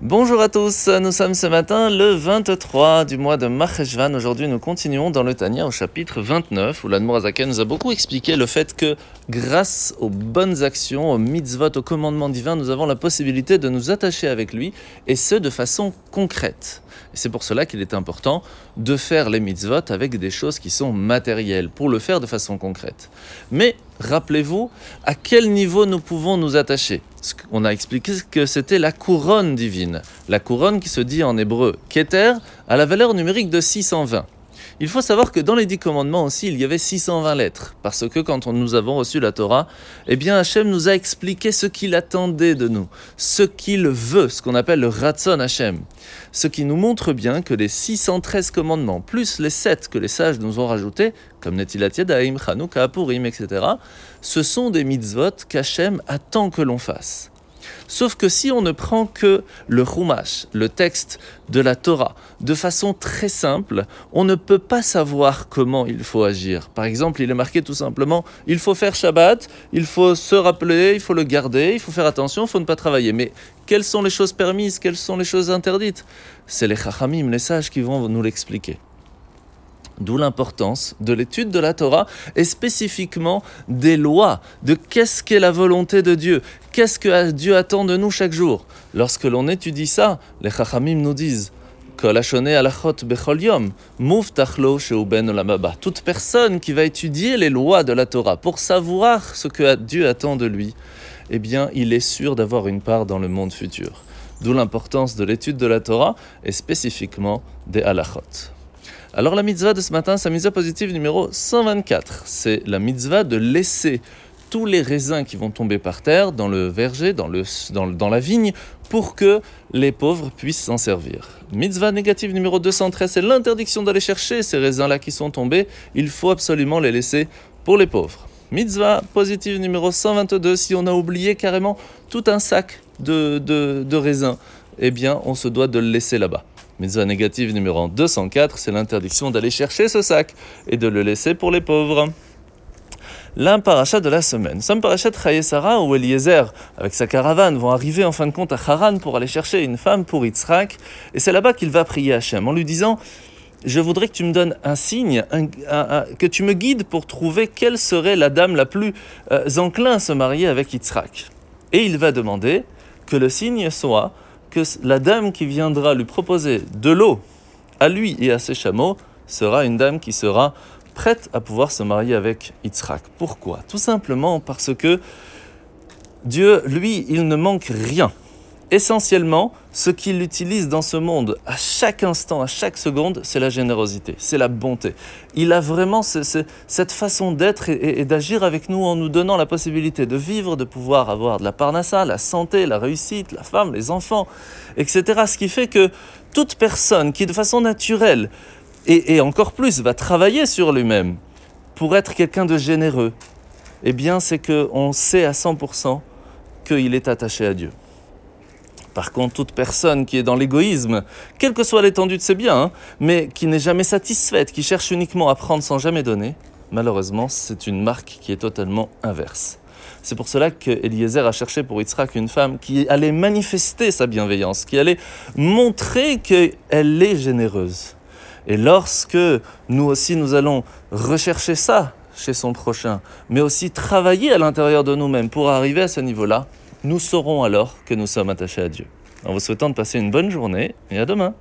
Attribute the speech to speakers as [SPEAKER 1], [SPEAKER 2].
[SPEAKER 1] Bonjour à tous, nous sommes ce matin le 23 du mois de Maheshvan. Aujourd'hui, nous continuons dans le Tania au chapitre 29 où l'Admorazaken nous a beaucoup expliqué le fait que grâce aux bonnes actions, aux mitzvot, aux commandements divins, nous avons la possibilité de nous attacher avec lui et ce de façon concrète. C'est pour cela qu'il est important de faire les mitzvot avec des choses qui sont matérielles, pour le faire de façon concrète. Rappelez-vous à quel niveau nous pouvons nous attacher? On a expliqué que c'était la couronne divine. La couronne qui se dit en hébreu Keter a la valeur numérique de 620. Il faut savoir que dans les dix commandements aussi, il y avait 620 lettres, parce que quand nous avons reçu la Torah, eh bien Hachem nous a expliqué ce qu'il attendait de nous, ce qu'il veut, ce qu'on appelle le Ratzon Hachem. Ce qui nous montre bien que les 613 commandements, plus les 7 que les sages nous ont rajoutés, comme Netilat Yadaim, Chanukah, Purim, etc., ce sont des mitzvot qu'Hachem attend que l'on fasse. Sauf que si on ne prend que le Chumash, le texte de la Torah, de façon très simple, on ne peut pas savoir comment il faut agir. Par exemple, il est marqué tout simplement il faut faire Shabbat, il faut se rappeler, il faut le garder, il faut faire attention, il faut ne pas travailler. Mais quelles sont les choses permises, quelles sont les choses interdites? C'est les Chachamim, les sages, qui vont nous l'expliquer. D'où l'importance de l'étude de la Torah et spécifiquement des lois, de qu'est-ce qu'est la volonté de Dieu, qu'est-ce que Dieu attend de nous chaque jour. Lorsque l'on étudie ça, les Chachamim nous disent toute personne qui va étudier les lois de la Torah pour savoir ce que Dieu attend de lui, eh bien, il est sûr d'avoir une part dans le monde futur. D'où l'importance de l'étude de la Torah et spécifiquement des halachot. Alors la mitzvah de ce matin, la mitzvah positive numéro 124. C'est la mitzvah de laisser tous les raisins qui vont tomber par terre dans le verger, dans, le, dans, la vigne, pour que les pauvres puissent s'en servir. Mitzvah négative numéro 213, c'est l'interdiction d'aller chercher ces raisins-là qui sont tombés. Il faut absolument les laisser pour les pauvres. Mitzvah positive numéro 122, si on a oublié carrément tout un sac de, de, de raisins, eh bien on se doit de le laisser là-bas. Mitzvah négative numéro 204, c'est l'interdiction d'aller chercher ce sac et de le laisser pour les pauvres. L'un parachat de la semaine. Sam parachat Sarah où Eliezer, avec sa caravane, vont arriver en fin de compte à Haran pour aller chercher une femme pour Yitzhak. Et c'est là-bas qu'il va prier Hachem en lui disant Je voudrais que tu me donnes un signe, que tu me guides pour trouver quelle serait la dame la plus euh, enclin à se marier avec Yitzhak. Et il va demander que le signe soit que la dame qui viendra lui proposer de l'eau à lui et à ses chameaux sera une dame qui sera prête à pouvoir se marier avec Yitzhak. Pourquoi? Tout simplement parce que Dieu, lui, il ne manque rien essentiellement, ce qu'il utilise dans ce monde à chaque instant, à chaque seconde, c'est la générosité, c'est la bonté. Il a vraiment cette façon d'être et, d'agir avec nous en nous donnant la possibilité de vivre, de pouvoir avoir de la parnassa, la santé, la réussite, la femme, les enfants, etc. Ce qui fait que toute personne qui de façon naturelle et, et encore plus va travailler sur lui-même pour être quelqu'un de généreux, eh bien c'est qu'on sait à 100% qu'il est attaché à Dieu. Par contre, toute personne qui est dans l'égoïsme, quelle que soit l'étendue de ses biens, hein, mais qui n'est jamais satisfaite, qui cherche uniquement à prendre sans jamais donner, malheureusement, c'est une marque qui est totalement inverse. C'est pour cela que Eliezer a cherché pour Yitzhak une femme qui allait manifester sa bienveillance, qui allait montrer qu'elle est généreuse. Et lorsque nous aussi nous allons rechercher ça chez son prochain, mais aussi travailler à l'intérieur de nous-mêmes pour arriver à ce niveau-là, nous saurons alors que nous sommes attachés à Dieu. En vous souhaitant de passer une bonne journée et à demain.